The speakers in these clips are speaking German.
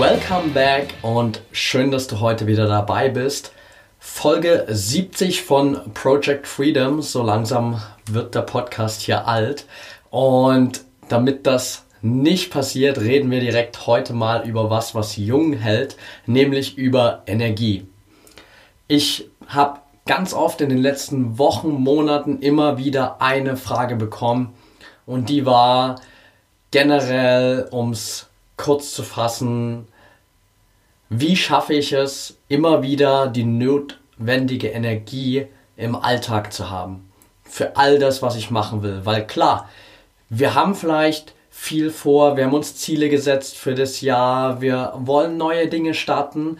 Welcome back und schön, dass du heute wieder dabei bist. Folge 70 von Project Freedom. So langsam wird der Podcast hier alt. Und damit das nicht passiert, reden wir direkt heute mal über was, was jung hält, nämlich über Energie. Ich habe ganz oft in den letzten Wochen, Monaten immer wieder eine Frage bekommen und die war generell ums kurz zu fassen, wie schaffe ich es, immer wieder die notwendige Energie im Alltag zu haben? Für all das, was ich machen will. Weil klar, wir haben vielleicht viel vor, wir haben uns Ziele gesetzt für das Jahr, wir wollen neue Dinge starten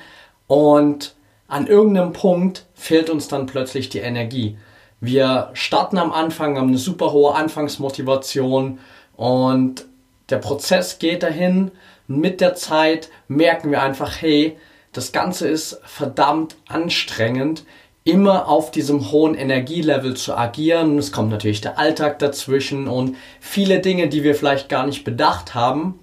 und an irgendeinem Punkt fehlt uns dann plötzlich die Energie. Wir starten am Anfang, haben eine super hohe Anfangsmotivation und der Prozess geht dahin mit der Zeit merken wir einfach, hey, das Ganze ist verdammt anstrengend, immer auf diesem hohen Energielevel zu agieren. Es kommt natürlich der Alltag dazwischen und viele Dinge, die wir vielleicht gar nicht bedacht haben.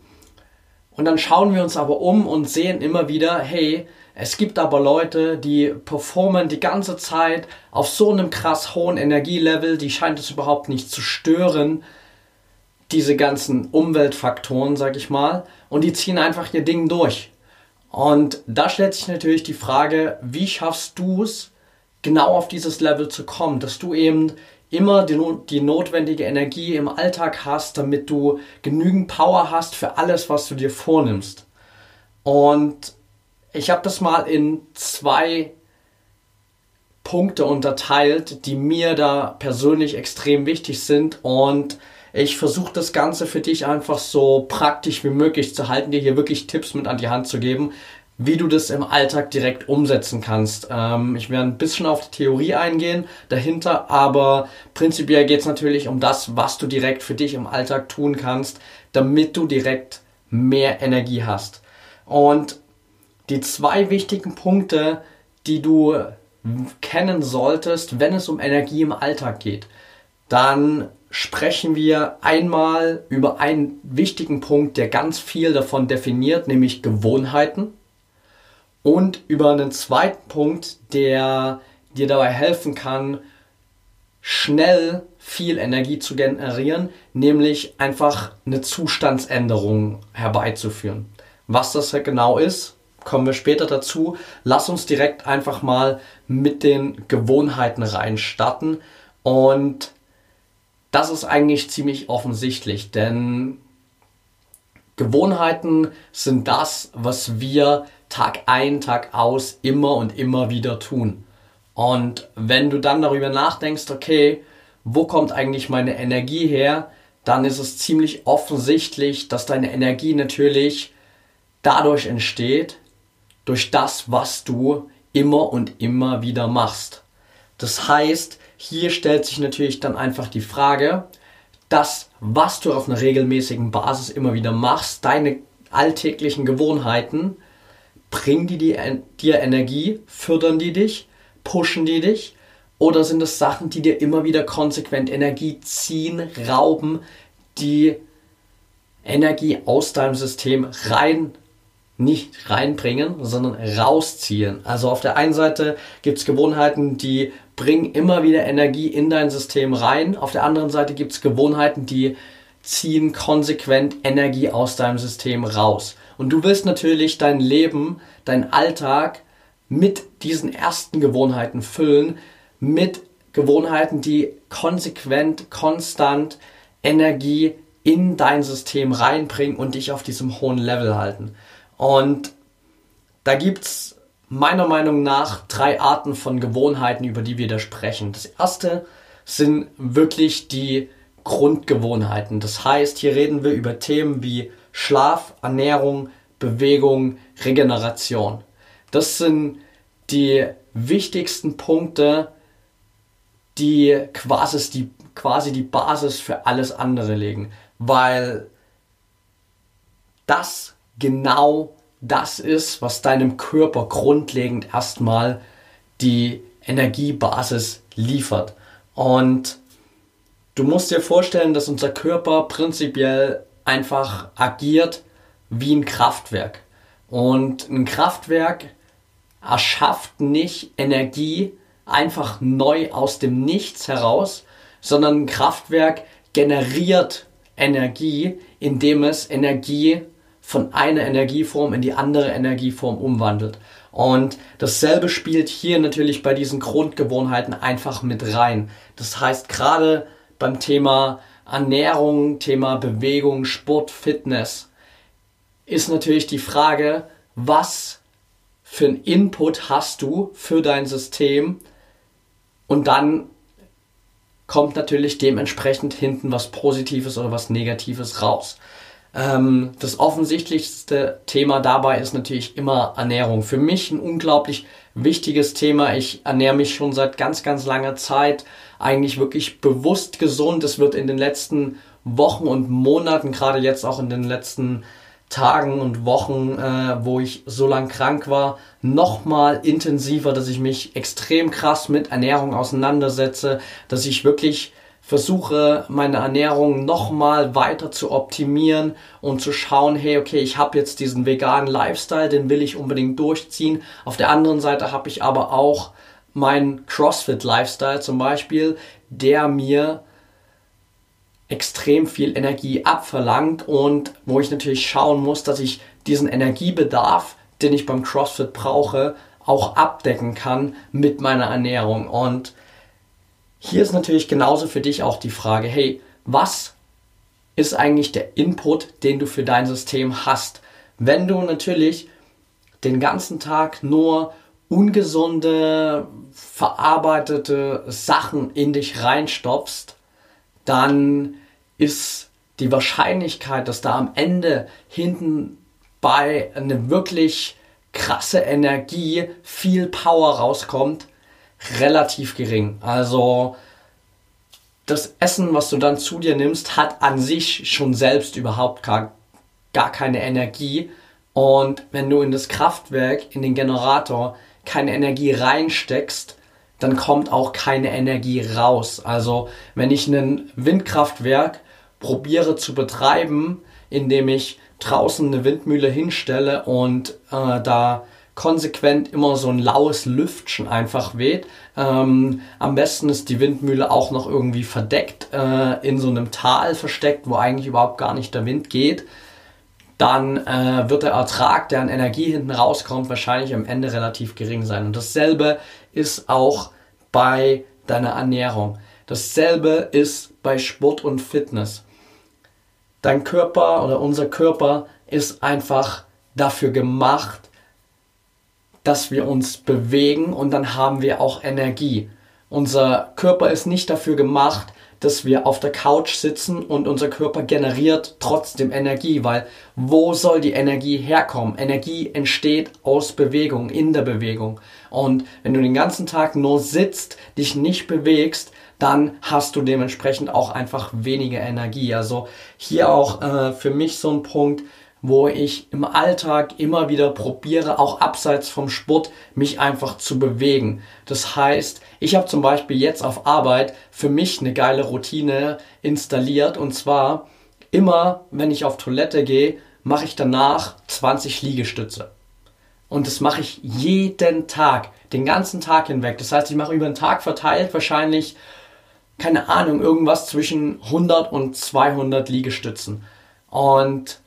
Und dann schauen wir uns aber um und sehen immer wieder, hey, es gibt aber Leute, die performen die ganze Zeit auf so einem krass hohen Energielevel, die scheint es überhaupt nicht zu stören, diese ganzen Umweltfaktoren, sag ich mal, und die ziehen einfach ihr Ding durch. Und da stellt sich natürlich die Frage, wie schaffst du es, genau auf dieses Level zu kommen, dass du eben immer die, die, notwendige Energie im Alltag hast, damit du genügend Power hast für alles, was du dir vornimmst. Und ich habe das mal in zwei Punkte unterteilt, die mir da persönlich extrem wichtig sind und ich versuche das Ganze für dich einfach so praktisch wie möglich zu halten, dir hier wirklich Tipps mit an die Hand zu geben, wie du das im Alltag direkt umsetzen kannst. Ähm, ich werde ein bisschen auf die Theorie eingehen dahinter, aber prinzipiell geht es natürlich um das, was du direkt für dich im Alltag tun kannst, damit du direkt mehr Energie hast. Und die zwei wichtigen Punkte, die du kennen solltest, wenn es um Energie im Alltag geht, dann sprechen wir einmal über einen wichtigen Punkt, der ganz viel davon definiert, nämlich Gewohnheiten. Und über einen zweiten Punkt, der dir dabei helfen kann, schnell viel Energie zu generieren, nämlich einfach eine Zustandsänderung herbeizuführen. Was das genau ist, kommen wir später dazu. Lass uns direkt einfach mal mit den Gewohnheiten reinstarten und das ist eigentlich ziemlich offensichtlich, denn Gewohnheiten sind das, was wir Tag ein, Tag aus immer und immer wieder tun. Und wenn du dann darüber nachdenkst, okay, wo kommt eigentlich meine Energie her, dann ist es ziemlich offensichtlich, dass deine Energie natürlich dadurch entsteht, durch das, was du immer und immer wieder machst. Das heißt, hier stellt sich natürlich dann einfach die Frage, das, was du auf einer regelmäßigen Basis immer wieder machst, deine alltäglichen Gewohnheiten, bringen die dir Energie, fördern die dich, pushen die dich oder sind es Sachen, die dir immer wieder konsequent Energie ziehen, rauben, die Energie aus deinem System rein nicht reinbringen, sondern rausziehen. Also auf der einen Seite gibt es Gewohnheiten, die bringen immer wieder Energie in dein System rein. Auf der anderen Seite gibt es Gewohnheiten, die ziehen konsequent Energie aus deinem System raus. Und du willst natürlich dein Leben, dein Alltag mit diesen ersten Gewohnheiten füllen, mit Gewohnheiten, die konsequent, konstant Energie in dein System reinbringen und dich auf diesem hohen Level halten. Und da gibt es meiner Meinung nach drei Arten von Gewohnheiten, über die wir da sprechen. Das erste sind wirklich die Grundgewohnheiten. Das heißt, hier reden wir über Themen wie Schlaf, Ernährung, Bewegung, Regeneration. Das sind die wichtigsten Punkte, die quasi die, quasi die Basis für alles andere legen, weil das genau das ist, was deinem Körper grundlegend erstmal die Energiebasis liefert. Und du musst dir vorstellen, dass unser Körper prinzipiell einfach agiert wie ein Kraftwerk. Und ein Kraftwerk erschafft nicht Energie einfach neu aus dem Nichts heraus, sondern ein Kraftwerk generiert Energie, indem es Energie von einer Energieform in die andere Energieform umwandelt. Und dasselbe spielt hier natürlich bei diesen Grundgewohnheiten einfach mit rein. Das heißt, gerade beim Thema Ernährung, Thema Bewegung, Sport, Fitness ist natürlich die Frage, was für einen Input hast du für dein System und dann kommt natürlich dementsprechend hinten was Positives oder was Negatives raus. Ähm, das offensichtlichste Thema dabei ist natürlich immer Ernährung. Für mich ein unglaublich wichtiges Thema. Ich ernähre mich schon seit ganz, ganz langer Zeit eigentlich wirklich bewusst gesund. Es wird in den letzten Wochen und Monaten, gerade jetzt auch in den letzten Tagen und Wochen, äh, wo ich so lang krank war, nochmal intensiver, dass ich mich extrem krass mit Ernährung auseinandersetze, dass ich wirklich versuche meine Ernährung nochmal weiter zu optimieren und zu schauen, hey, okay, ich habe jetzt diesen veganen Lifestyle, den will ich unbedingt durchziehen. Auf der anderen Seite habe ich aber auch meinen CrossFit-Lifestyle zum Beispiel, der mir extrem viel Energie abverlangt und wo ich natürlich schauen muss, dass ich diesen Energiebedarf, den ich beim CrossFit brauche, auch abdecken kann mit meiner Ernährung. Und hier ist natürlich genauso für dich auch die Frage, hey, was ist eigentlich der Input, den du für dein System hast? Wenn du natürlich den ganzen Tag nur ungesunde, verarbeitete Sachen in dich reinstopfst, dann ist die Wahrscheinlichkeit, dass da am Ende hinten bei eine wirklich krasse Energie, viel Power rauskommt, relativ gering. Also das Essen, was du dann zu dir nimmst, hat an sich schon selbst überhaupt gar, gar keine Energie. Und wenn du in das Kraftwerk, in den Generator keine Energie reinsteckst, dann kommt auch keine Energie raus. Also wenn ich ein Windkraftwerk probiere zu betreiben, indem ich draußen eine Windmühle hinstelle und äh, da konsequent immer so ein laues Lüftchen einfach weht. Ähm, am besten ist die Windmühle auch noch irgendwie verdeckt, äh, in so einem Tal versteckt, wo eigentlich überhaupt gar nicht der Wind geht. Dann äh, wird der Ertrag, der an Energie hinten rauskommt, wahrscheinlich am Ende relativ gering sein. Und dasselbe ist auch bei deiner Ernährung. Dasselbe ist bei Sport und Fitness. Dein Körper oder unser Körper ist einfach dafür gemacht, dass wir uns bewegen und dann haben wir auch Energie. Unser Körper ist nicht dafür gemacht, dass wir auf der Couch sitzen und unser Körper generiert trotzdem Energie, weil wo soll die Energie herkommen? Energie entsteht aus Bewegung, in der Bewegung. Und wenn du den ganzen Tag nur sitzt, dich nicht bewegst, dann hast du dementsprechend auch einfach weniger Energie. Also hier auch äh, für mich so ein Punkt, wo ich im Alltag immer wieder probiere, auch abseits vom Sport, mich einfach zu bewegen. Das heißt, ich habe zum Beispiel jetzt auf Arbeit für mich eine geile Routine installiert und zwar immer, wenn ich auf Toilette gehe, mache ich danach 20 Liegestütze. Und das mache ich jeden Tag, den ganzen Tag hinweg. Das heißt, ich mache über den Tag verteilt wahrscheinlich, keine Ahnung, irgendwas zwischen 100 und 200 Liegestützen. Und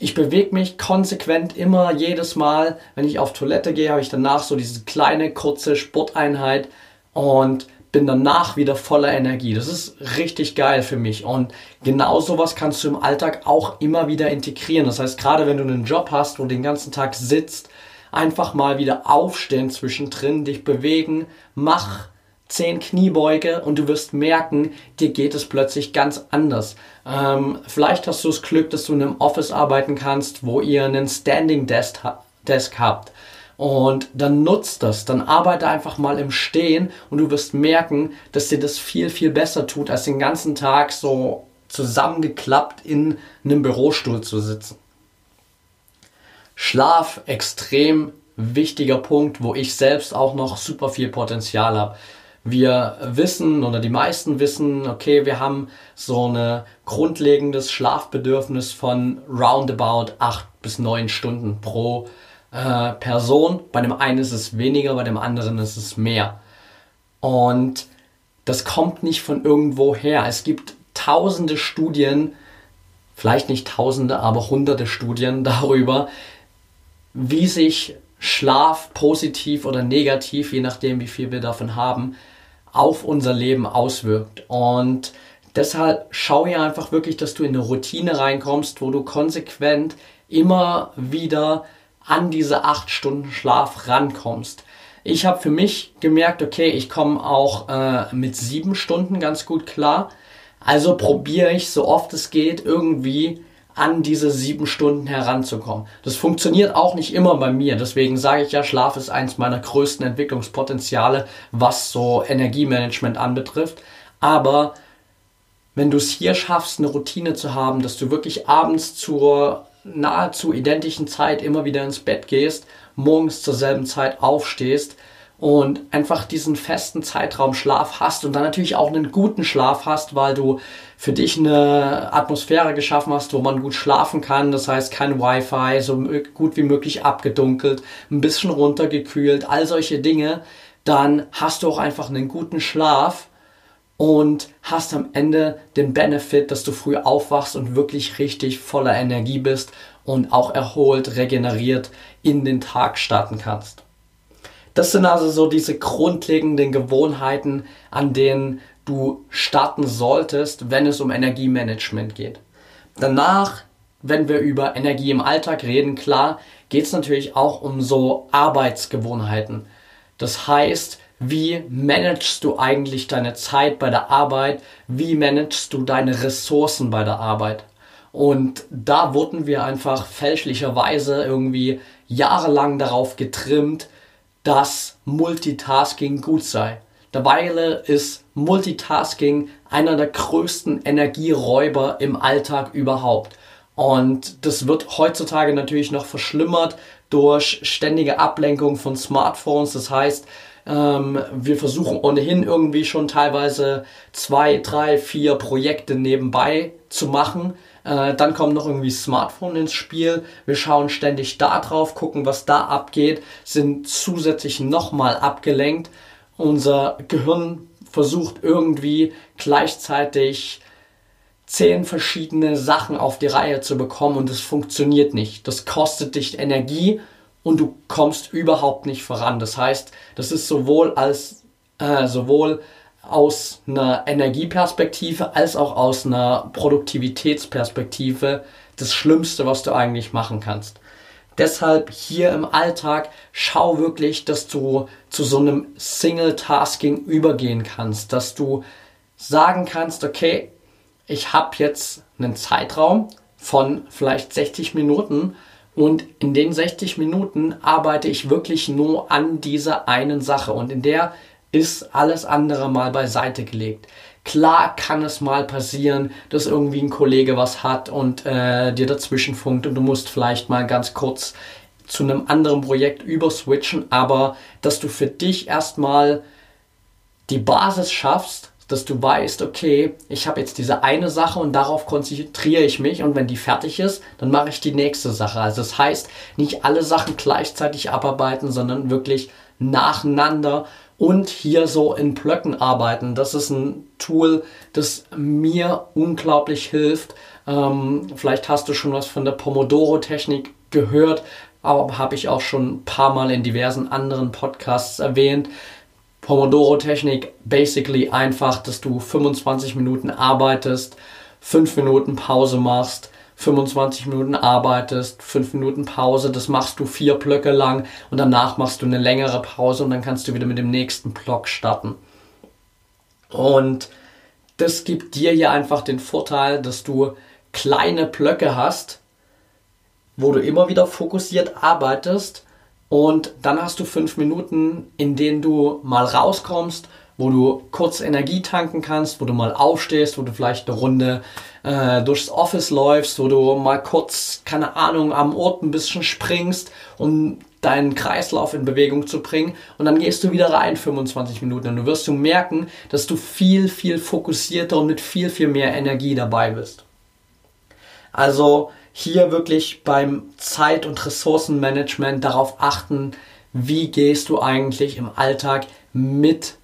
ich bewege mich konsequent immer jedes Mal, wenn ich auf Toilette gehe, habe ich danach so diese kleine kurze Sporteinheit und bin danach wieder voller Energie. Das ist richtig geil für mich und genau sowas kannst du im Alltag auch immer wieder integrieren. Das heißt, gerade wenn du einen Job hast, wo du den ganzen Tag sitzt, einfach mal wieder aufstehen zwischendrin, dich bewegen, mach zehn Kniebeuge und du wirst merken, dir geht es plötzlich ganz anders. Ähm, vielleicht hast du das Glück, dass du in einem Office arbeiten kannst, wo ihr einen Standing Desk, Desk habt. Und dann nutzt das, dann arbeite einfach mal im Stehen und du wirst merken, dass dir das viel, viel besser tut, als den ganzen Tag so zusammengeklappt in einem Bürostuhl zu sitzen. Schlaf extrem wichtiger Punkt, wo ich selbst auch noch super viel Potenzial habe. Wir wissen oder die meisten wissen, okay, wir haben so ein grundlegendes Schlafbedürfnis von roundabout acht bis neun Stunden pro äh, Person. Bei dem einen ist es weniger, bei dem anderen ist es mehr. Und das kommt nicht von irgendwo her. Es gibt tausende Studien, vielleicht nicht tausende, aber hunderte Studien darüber, wie sich Schlaf positiv oder negativ, je nachdem wie viel wir davon haben, auf unser Leben auswirkt. Und deshalb schau ja einfach wirklich, dass du in eine Routine reinkommst, wo du konsequent immer wieder an diese acht Stunden Schlaf rankommst. Ich habe für mich gemerkt, okay, ich komme auch äh, mit sieben Stunden ganz gut klar. Also probiere ich so oft es geht irgendwie an diese sieben Stunden heranzukommen. Das funktioniert auch nicht immer bei mir. Deswegen sage ich ja, Schlaf ist eins meiner größten Entwicklungspotenziale, was so Energiemanagement anbetrifft. Aber wenn du es hier schaffst, eine Routine zu haben, dass du wirklich abends zur nahezu identischen Zeit immer wieder ins Bett gehst, morgens zur selben Zeit aufstehst und einfach diesen festen Zeitraum Schlaf hast und dann natürlich auch einen guten Schlaf hast, weil du für dich eine Atmosphäre geschaffen hast, wo man gut schlafen kann. Das heißt, kein Wi-Fi, so gut wie möglich abgedunkelt, ein bisschen runtergekühlt, all solche Dinge. Dann hast du auch einfach einen guten Schlaf und hast am Ende den Benefit, dass du früh aufwachst und wirklich richtig voller Energie bist und auch erholt, regeneriert in den Tag starten kannst. Das sind also so diese grundlegenden Gewohnheiten, an denen du starten solltest, wenn es um Energiemanagement geht. Danach, wenn wir über Energie im Alltag reden, klar, geht es natürlich auch um so Arbeitsgewohnheiten. Das heißt, wie managst du eigentlich deine Zeit bei der Arbeit? Wie managst du deine Ressourcen bei der Arbeit? Und da wurden wir einfach fälschlicherweise irgendwie jahrelang darauf getrimmt, dass Multitasking gut sei. Dabei ist Multitasking einer der größten Energieräuber im Alltag überhaupt. Und das wird heutzutage natürlich noch verschlimmert durch ständige Ablenkung von Smartphones. Das heißt, ähm, wir versuchen ohnehin irgendwie schon teilweise zwei, drei, vier Projekte nebenbei zu machen. Äh, dann kommt noch irgendwie Smartphone ins Spiel. Wir schauen ständig da drauf, gucken, was da abgeht, sind zusätzlich nochmal abgelenkt. Unser Gehirn versucht irgendwie gleichzeitig zehn verschiedene Sachen auf die Reihe zu bekommen und es funktioniert nicht. Das kostet dich Energie und du kommst überhaupt nicht voran. Das heißt, das ist sowohl als äh, sowohl aus einer Energieperspektive als auch aus einer Produktivitätsperspektive das Schlimmste, was du eigentlich machen kannst. Deshalb hier im Alltag schau wirklich, dass du zu so einem Single-Tasking übergehen kannst, dass du sagen kannst, okay, ich habe jetzt einen Zeitraum von vielleicht 60 Minuten und in den 60 Minuten arbeite ich wirklich nur an dieser einen Sache und in der ist alles andere mal beiseite gelegt. Klar kann es mal passieren, dass irgendwie ein Kollege was hat und äh, dir dazwischen funkt und du musst vielleicht mal ganz kurz zu einem anderen Projekt überswitchen, aber dass du für dich erstmal die Basis schaffst, dass du weißt, okay, ich habe jetzt diese eine Sache und darauf konzentriere ich mich und wenn die fertig ist, dann mache ich die nächste Sache. Also das heißt, nicht alle Sachen gleichzeitig abarbeiten, sondern wirklich nacheinander und hier so in Blöcken arbeiten. Das ist ein Tool, das mir unglaublich hilft. Ähm, vielleicht hast du schon was von der Pomodoro-Technik gehört, aber habe ich auch schon ein paar Mal in diversen anderen Podcasts erwähnt. Pomodoro-Technik, basically einfach, dass du 25 Minuten arbeitest, 5 Minuten Pause machst, 25 Minuten arbeitest, 5 Minuten Pause, das machst du vier Blöcke lang und danach machst du eine längere Pause und dann kannst du wieder mit dem nächsten Block starten. Und das gibt dir hier einfach den Vorteil, dass du kleine Blöcke hast, wo du immer wieder fokussiert arbeitest und dann hast du fünf Minuten, in denen du mal rauskommst, wo du kurz Energie tanken kannst, wo du mal aufstehst, wo du vielleicht eine Runde äh, durchs Office läufst, wo du mal kurz, keine Ahnung, am Ort ein bisschen springst, um deinen Kreislauf in Bewegung zu bringen. Und dann gehst du wieder rein 25 Minuten und du wirst du merken, dass du viel, viel fokussierter und mit viel, viel mehr Energie dabei bist. Also hier wirklich beim Zeit- und Ressourcenmanagement darauf achten, wie gehst du eigentlich im Alltag mit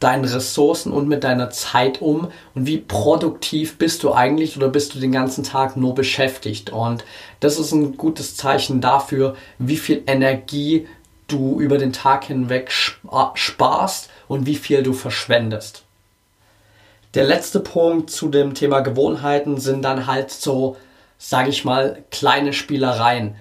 deinen Ressourcen und mit deiner Zeit um und wie produktiv bist du eigentlich oder bist du den ganzen Tag nur beschäftigt. Und das ist ein gutes Zeichen dafür, wie viel Energie du über den Tag hinweg sparst und wie viel du verschwendest. Der letzte Punkt zu dem Thema Gewohnheiten sind dann halt so, sage ich mal, kleine Spielereien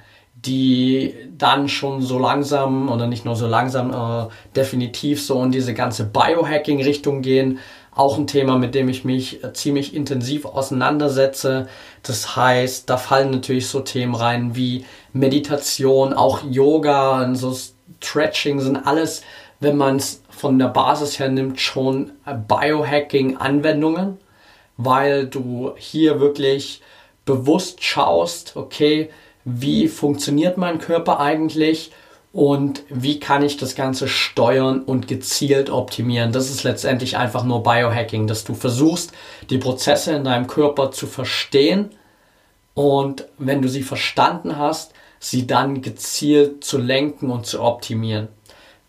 die dann schon so langsam oder nicht nur so langsam, äh, definitiv so in diese ganze Biohacking-Richtung gehen. Auch ein Thema, mit dem ich mich äh, ziemlich intensiv auseinandersetze. Das heißt, da fallen natürlich so Themen rein wie Meditation, auch Yoga und so Stretching sind alles, wenn man es von der Basis her nimmt, schon äh, Biohacking-Anwendungen, weil du hier wirklich bewusst schaust, okay, wie funktioniert mein Körper eigentlich und wie kann ich das Ganze steuern und gezielt optimieren. Das ist letztendlich einfach nur Biohacking, dass du versuchst, die Prozesse in deinem Körper zu verstehen und wenn du sie verstanden hast, sie dann gezielt zu lenken und zu optimieren.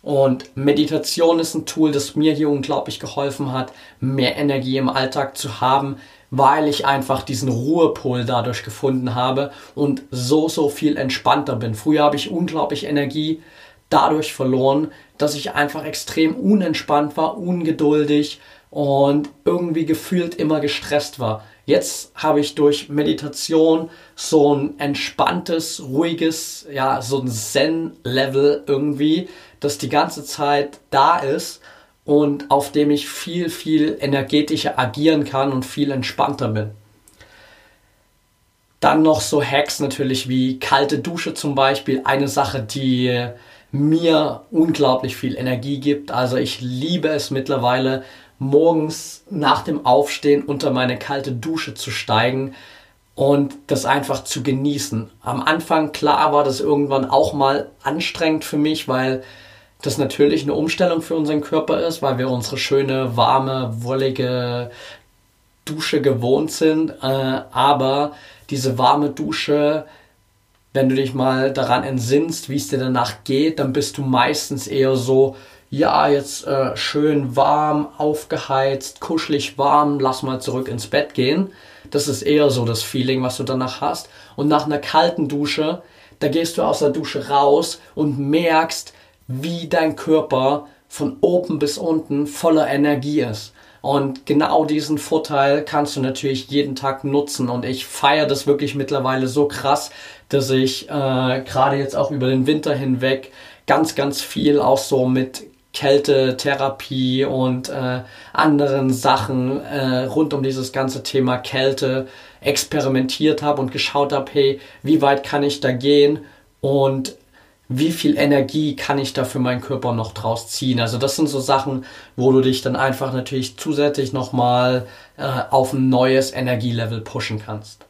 Und Meditation ist ein Tool, das mir hier unglaublich geholfen hat, mehr Energie im Alltag zu haben, weil ich einfach diesen Ruhepol dadurch gefunden habe und so, so viel entspannter bin. Früher habe ich unglaublich Energie dadurch verloren, dass ich einfach extrem unentspannt war, ungeduldig und irgendwie gefühlt immer gestresst war. Jetzt habe ich durch Meditation so ein entspanntes, ruhiges, ja, so ein Zen-Level irgendwie, das die ganze Zeit da ist und auf dem ich viel, viel energetischer agieren kann und viel entspannter bin. Dann noch so Hacks natürlich wie kalte Dusche zum Beispiel. Eine Sache, die mir unglaublich viel Energie gibt. Also ich liebe es mittlerweile, morgens nach dem Aufstehen unter meine kalte Dusche zu steigen und das einfach zu genießen. Am Anfang, klar, war das irgendwann auch mal anstrengend für mich, weil das natürlich eine Umstellung für unseren Körper ist, weil wir unsere schöne, warme, wollige Dusche gewohnt sind. Äh, aber diese warme Dusche, wenn du dich mal daran entsinnst, wie es dir danach geht, dann bist du meistens eher so, ja, jetzt äh, schön warm, aufgeheizt, kuschelig warm, lass mal zurück ins Bett gehen. Das ist eher so das Feeling, was du danach hast. Und nach einer kalten Dusche, da gehst du aus der Dusche raus und merkst, wie dein Körper von oben bis unten voller Energie ist. Und genau diesen Vorteil kannst du natürlich jeden Tag nutzen. Und ich feiere das wirklich mittlerweile so krass, dass ich äh, gerade jetzt auch über den Winter hinweg ganz, ganz viel auch so mit Kältetherapie und äh, anderen Sachen äh, rund um dieses ganze Thema Kälte experimentiert habe und geschaut habe, hey, wie weit kann ich da gehen? Und wie viel Energie kann ich da für meinen Körper noch draus ziehen. Also das sind so Sachen, wo du dich dann einfach natürlich zusätzlich nochmal äh, auf ein neues Energielevel pushen kannst.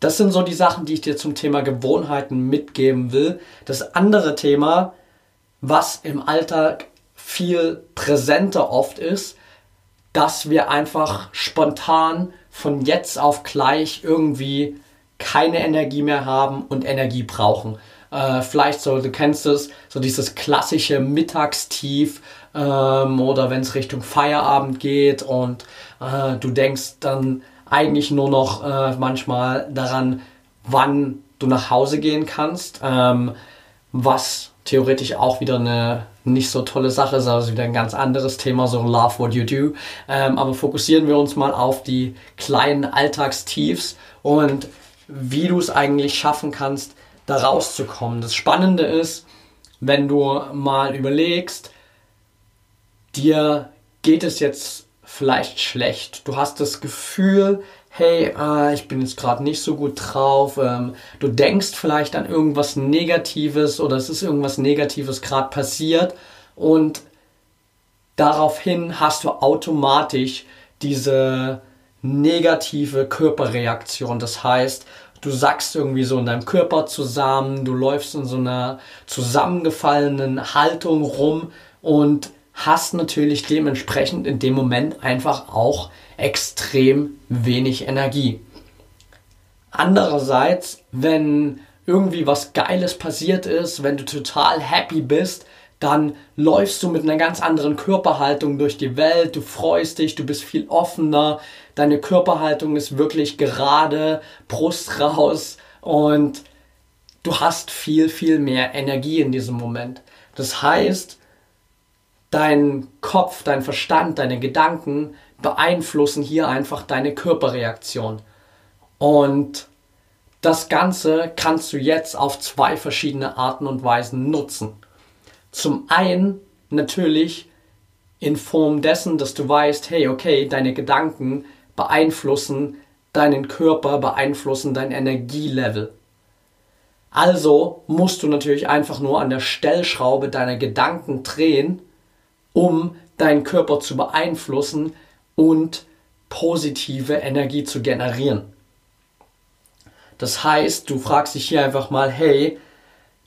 Das sind so die Sachen, die ich dir zum Thema Gewohnheiten mitgeben will. Das andere Thema, was im Alltag viel präsenter oft ist, dass wir einfach spontan von jetzt auf gleich irgendwie keine Energie mehr haben und Energie brauchen. Äh, vielleicht so, du kennst es, so dieses klassische Mittagstief ähm, oder wenn es Richtung Feierabend geht und äh, du denkst dann eigentlich nur noch äh, manchmal daran, wann du nach Hause gehen kannst, ähm, was theoretisch auch wieder eine nicht so tolle Sache ist, also wieder ein ganz anderes Thema, so Love What You Do. Ähm, aber fokussieren wir uns mal auf die kleinen Alltagstiefs und wie du es eigentlich schaffen kannst, da rauszukommen. Das Spannende ist, wenn du mal überlegst, dir geht es jetzt vielleicht schlecht. Du hast das Gefühl, hey, äh, ich bin jetzt gerade nicht so gut drauf. Ähm, du denkst vielleicht an irgendwas Negatives oder es ist irgendwas Negatives gerade passiert und daraufhin hast du automatisch diese negative Körperreaktion. Das heißt, du sackst irgendwie so in deinem Körper zusammen, du läufst in so einer zusammengefallenen Haltung rum und hast natürlich dementsprechend in dem Moment einfach auch extrem wenig Energie. Andererseits, wenn irgendwie was Geiles passiert ist, wenn du total happy bist, dann läufst du mit einer ganz anderen Körperhaltung durch die Welt, du freust dich, du bist viel offener, deine Körperhaltung ist wirklich gerade, Brust raus und du hast viel, viel mehr Energie in diesem Moment. Das heißt, dein Kopf, dein Verstand, deine Gedanken beeinflussen hier einfach deine Körperreaktion. Und das Ganze kannst du jetzt auf zwei verschiedene Arten und Weisen nutzen. Zum einen natürlich in Form dessen, dass du weißt, hey, okay, deine Gedanken beeinflussen deinen Körper, beeinflussen dein Energielevel. Also musst du natürlich einfach nur an der Stellschraube deiner Gedanken drehen, um deinen Körper zu beeinflussen und positive Energie zu generieren. Das heißt, du fragst dich hier einfach mal, hey,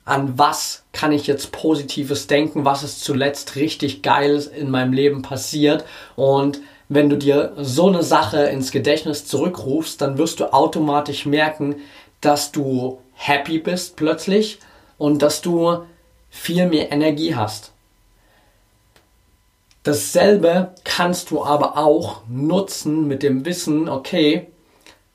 an was kann ich jetzt Positives denken, was ist zuletzt richtig Geiles in meinem Leben passiert. Und wenn du dir so eine Sache ins Gedächtnis zurückrufst, dann wirst du automatisch merken, dass du happy bist plötzlich und dass du viel mehr Energie hast. Dasselbe kannst du aber auch nutzen mit dem Wissen, okay,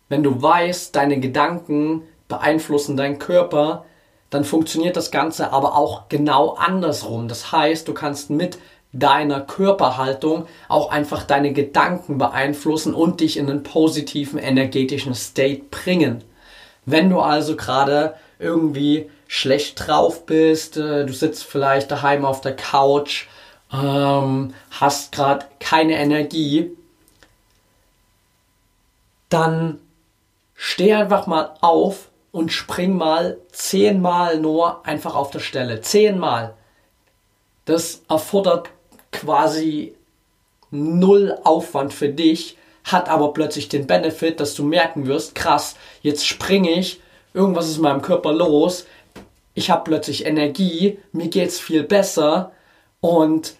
wenn du weißt, deine Gedanken beeinflussen deinen Körper, dann funktioniert das Ganze aber auch genau andersrum. Das heißt, du kannst mit deiner Körperhaltung auch einfach deine Gedanken beeinflussen und dich in einen positiven energetischen State bringen. Wenn du also gerade irgendwie schlecht drauf bist, äh, du sitzt vielleicht daheim auf der Couch, ähm, hast gerade keine Energie, dann steh einfach mal auf und spring mal zehnmal nur einfach auf der Stelle. Zehnmal. Das erfordert quasi null Aufwand für dich, hat aber plötzlich den Benefit, dass du merken wirst, krass, jetzt springe ich, irgendwas ist in meinem Körper los, ich habe plötzlich Energie, mir geht's viel besser und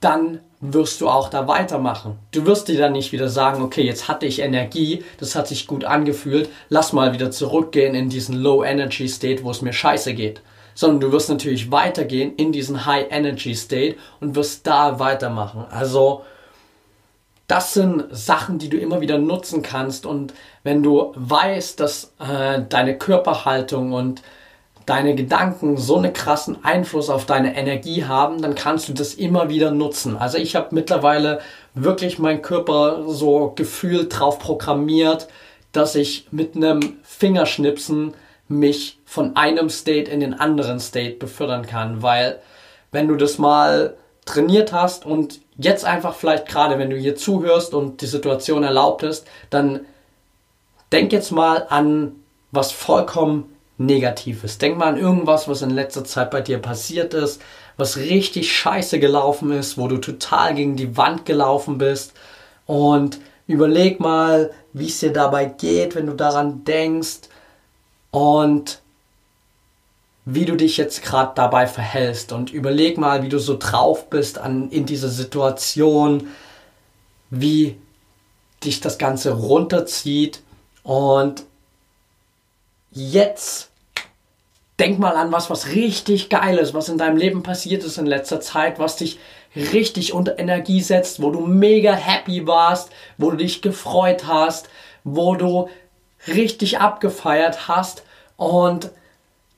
dann wirst du auch da weitermachen. Du wirst dir dann nicht wieder sagen, okay, jetzt hatte ich Energie, das hat sich gut angefühlt, lass mal wieder zurückgehen in diesen Low Energy State, wo es mir scheiße geht. Sondern du wirst natürlich weitergehen in diesen High Energy State und wirst da weitermachen. Also, das sind Sachen, die du immer wieder nutzen kannst. Und wenn du weißt, dass äh, deine Körperhaltung und deine Gedanken so einen krassen Einfluss auf deine Energie haben, dann kannst du das immer wieder nutzen. Also ich habe mittlerweile wirklich meinen Körper so gefühlt drauf programmiert, dass ich mit einem Fingerschnipsen mich von einem State in den anderen State befördern kann, weil wenn du das mal trainiert hast und jetzt einfach vielleicht gerade, wenn du hier zuhörst und die Situation erlaubt ist, dann denk jetzt mal an was vollkommen Negatives. Denk mal an irgendwas, was in letzter Zeit bei dir passiert ist, was richtig scheiße gelaufen ist, wo du total gegen die Wand gelaufen bist. Und überleg mal, wie es dir dabei geht, wenn du daran denkst. Und wie du dich jetzt gerade dabei verhältst. Und überleg mal, wie du so drauf bist an, in dieser Situation, wie dich das Ganze runterzieht. Und jetzt Denk mal an was, was richtig geil ist, was in deinem Leben passiert ist in letzter Zeit, was dich richtig unter Energie setzt, wo du mega happy warst, wo du dich gefreut hast, wo du richtig abgefeiert hast und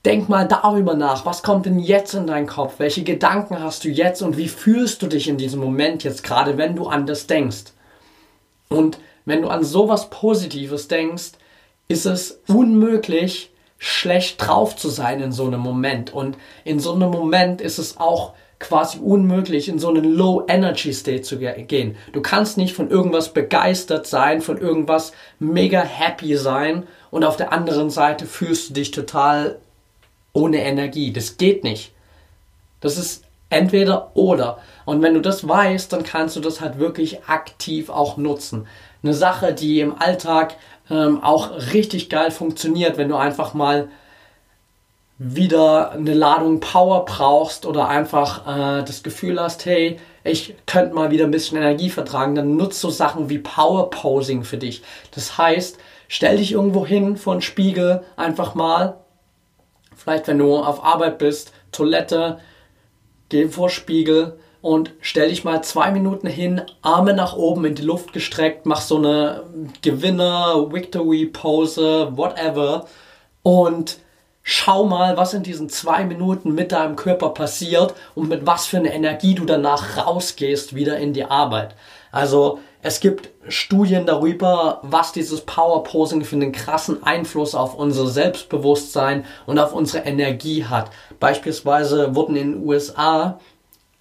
denk mal darüber nach, was kommt denn jetzt in deinen Kopf? Welche Gedanken hast du jetzt und wie fühlst du dich in diesem Moment jetzt gerade, wenn du an das denkst? Und wenn du an sowas Positives denkst, ist es unmöglich, schlecht drauf zu sein in so einem Moment. Und in so einem Moment ist es auch quasi unmöglich, in so einen Low Energy State zu gehen. Du kannst nicht von irgendwas begeistert sein, von irgendwas mega happy sein und auf der anderen Seite fühlst du dich total ohne Energie. Das geht nicht. Das ist entweder oder. Und wenn du das weißt, dann kannst du das halt wirklich aktiv auch nutzen. Eine Sache, die im Alltag ähm, auch richtig geil funktioniert, wenn du einfach mal wieder eine Ladung Power brauchst oder einfach äh, das Gefühl hast, hey, ich könnte mal wieder ein bisschen Energie vertragen, dann nutzt so Sachen wie Power Posing für dich. Das heißt, stell dich irgendwo hin vor einen Spiegel, einfach mal, vielleicht wenn du auf Arbeit bist, Toilette, geh vor Spiegel und stell dich mal zwei Minuten hin, Arme nach oben in die Luft gestreckt, mach so eine Gewinner, Victory Pose, whatever und schau mal, was in diesen zwei Minuten mit deinem Körper passiert und mit was für eine Energie du danach rausgehst wieder in die Arbeit. Also es gibt Studien darüber, was dieses Power Posing für einen krassen Einfluss auf unser Selbstbewusstsein und auf unsere Energie hat. Beispielsweise wurden in den USA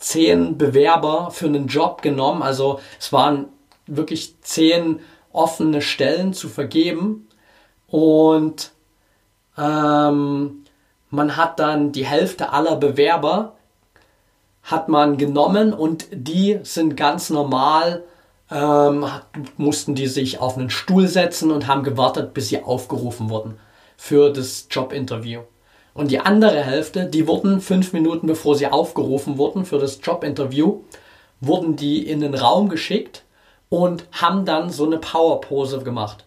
zehn Bewerber für einen Job genommen. Also es waren wirklich zehn offene Stellen zu vergeben und ähm, man hat dann die Hälfte aller Bewerber hat man genommen und die sind ganz normal, ähm, mussten die sich auf einen Stuhl setzen und haben gewartet, bis sie aufgerufen wurden für das Jobinterview. Und die andere Hälfte, die wurden fünf Minuten bevor sie aufgerufen wurden für das Jobinterview, wurden die in den Raum geschickt und haben dann so eine Powerpose gemacht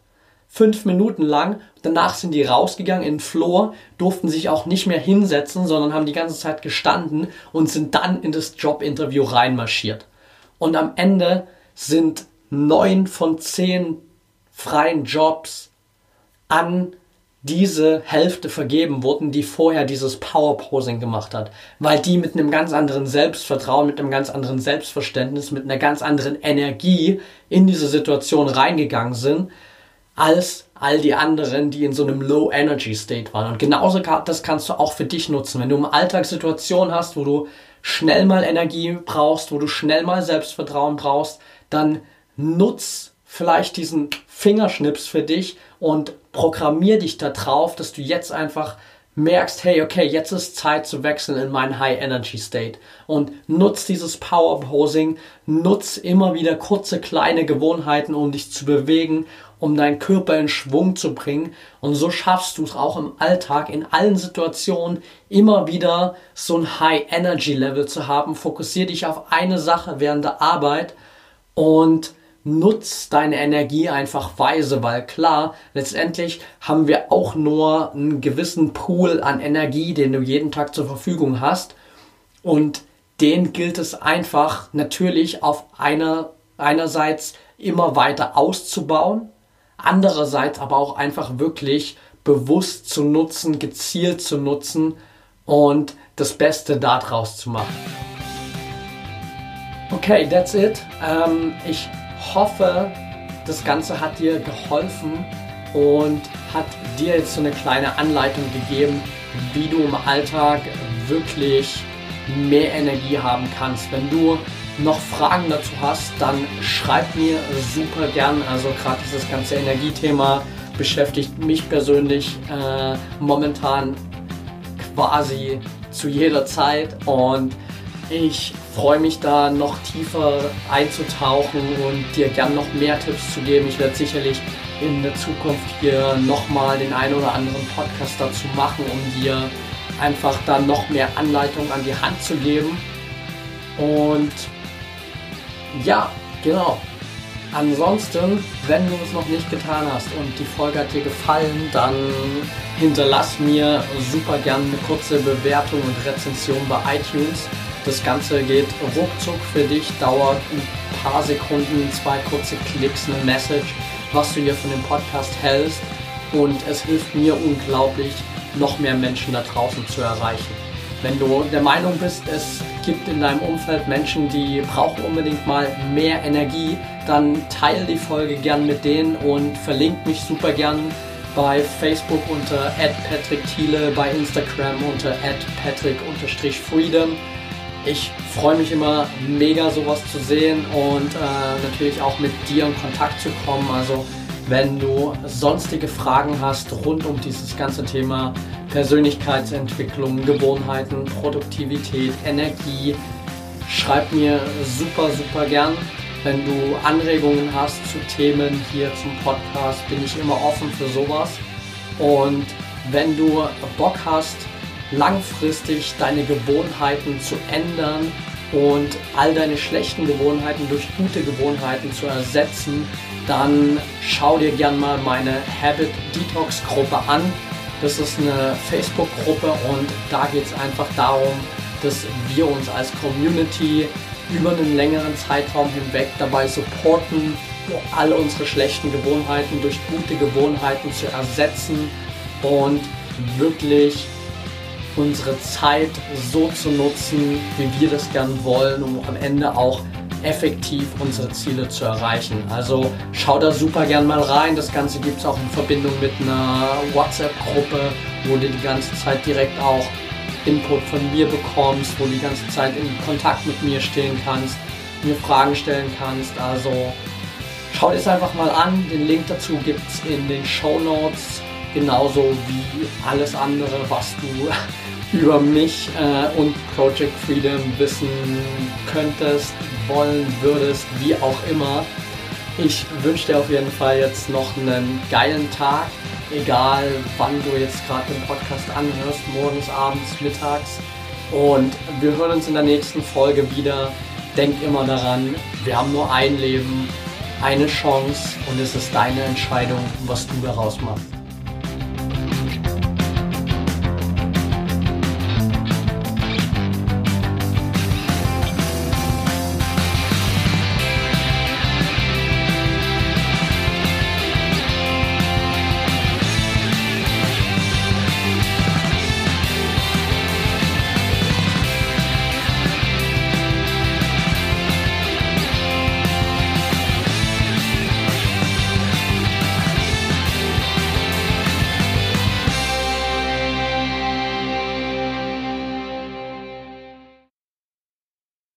fünf Minuten lang. Danach sind die rausgegangen in den Floor, durften sich auch nicht mehr hinsetzen, sondern haben die ganze Zeit gestanden und sind dann in das Jobinterview reinmarschiert. Und am Ende sind neun von zehn freien Jobs an diese Hälfte vergeben wurden, die vorher dieses Powerposing gemacht hat, weil die mit einem ganz anderen Selbstvertrauen, mit einem ganz anderen Selbstverständnis, mit einer ganz anderen Energie in diese Situation reingegangen sind, als all die anderen, die in so einem Low Energy State waren. Und genauso das kannst du auch für dich nutzen. Wenn du eine Alltagssituation hast, wo du schnell mal Energie brauchst, wo du schnell mal Selbstvertrauen brauchst, dann nutz vielleicht diesen Fingerschnips für dich und programmier dich da drauf, dass du jetzt einfach merkst, hey, okay, jetzt ist Zeit zu wechseln in meinen High Energy State und nutz dieses Power Posing, nutz immer wieder kurze kleine Gewohnheiten, um dich zu bewegen um deinen Körper in Schwung zu bringen. Und so schaffst du es auch im Alltag, in allen Situationen immer wieder so ein High Energy Level zu haben. Fokussiere dich auf eine Sache während der Arbeit und nutz deine Energie einfach weise, weil klar, letztendlich haben wir auch nur einen gewissen Pool an Energie, den du jeden Tag zur Verfügung hast. Und den gilt es einfach natürlich auf einer, einerseits immer weiter auszubauen andererseits aber auch einfach wirklich bewusst zu nutzen, gezielt zu nutzen und das Beste daraus zu machen. Okay, that's it. Ähm, ich hoffe, das Ganze hat dir geholfen und hat dir jetzt so eine kleine Anleitung gegeben, wie du im Alltag wirklich mehr Energie haben kannst. Wenn du noch Fragen dazu hast, dann schreib mir super gern. Also gerade dieses ganze Energiethema beschäftigt mich persönlich äh, momentan quasi zu jeder Zeit und ich freue mich da noch tiefer einzutauchen und dir gern noch mehr Tipps zu geben. Ich werde sicherlich in der Zukunft hier nochmal den einen oder anderen Podcast dazu machen, um dir einfach dann noch mehr Anleitung an die Hand zu geben. Und ja, genau. Ansonsten, wenn du es noch nicht getan hast und die Folge hat dir gefallen, dann hinterlass mir super gerne eine kurze Bewertung und Rezension bei iTunes. Das Ganze geht ruckzuck für dich, dauert ein paar Sekunden, zwei kurze Klicks, eine Message, was du hier von dem Podcast hältst. Und es hilft mir unglaublich, noch mehr Menschen da draußen zu erreichen. Wenn du der Meinung bist, es gibt in deinem Umfeld Menschen, die brauchen unbedingt mal mehr Energie, dann teile die Folge gern mit denen und verlink mich super gern bei Facebook unter @patrick_thiele, bei Instagram unter @patrick_freedom Ich freue mich immer mega sowas zu sehen und äh, natürlich auch mit dir in Kontakt zu kommen. Also wenn du sonstige Fragen hast rund um dieses ganze Thema Persönlichkeitsentwicklung, Gewohnheiten, Produktivität, Energie, schreib mir super, super gern. Wenn du Anregungen hast zu Themen hier zum Podcast, bin ich immer offen für sowas. Und wenn du Bock hast, langfristig deine Gewohnheiten zu ändern und all deine schlechten Gewohnheiten durch gute Gewohnheiten zu ersetzen, dann schau dir gern mal meine Habit Detox Gruppe an. Das ist eine Facebook-Gruppe und da geht es einfach darum, dass wir uns als Community über einen längeren Zeitraum hinweg dabei supporten, alle unsere schlechten Gewohnheiten durch gute Gewohnheiten zu ersetzen und wirklich unsere Zeit so zu nutzen, wie wir das gern wollen, um am Ende auch effektiv unsere Ziele zu erreichen. Also schau da super gern mal rein. Das Ganze gibt es auch in Verbindung mit einer WhatsApp-Gruppe, wo du die ganze Zeit direkt auch Input von mir bekommst, wo du die ganze Zeit in Kontakt mit mir stehen kannst, mir Fragen stellen kannst. Also schau dir es einfach mal an. Den Link dazu gibt es in den Show Notes, genauso wie alles andere, was du über mich äh, und Project Freedom wissen könntest, wollen würdest, wie auch immer. Ich wünsche dir auf jeden Fall jetzt noch einen geilen Tag egal wann du jetzt gerade den Podcast anhörst, morgens, abends, mittags. Und wir hören uns in der nächsten Folge wieder. Denk immer daran, wir haben nur ein Leben, eine Chance und es ist deine Entscheidung, was du daraus machst.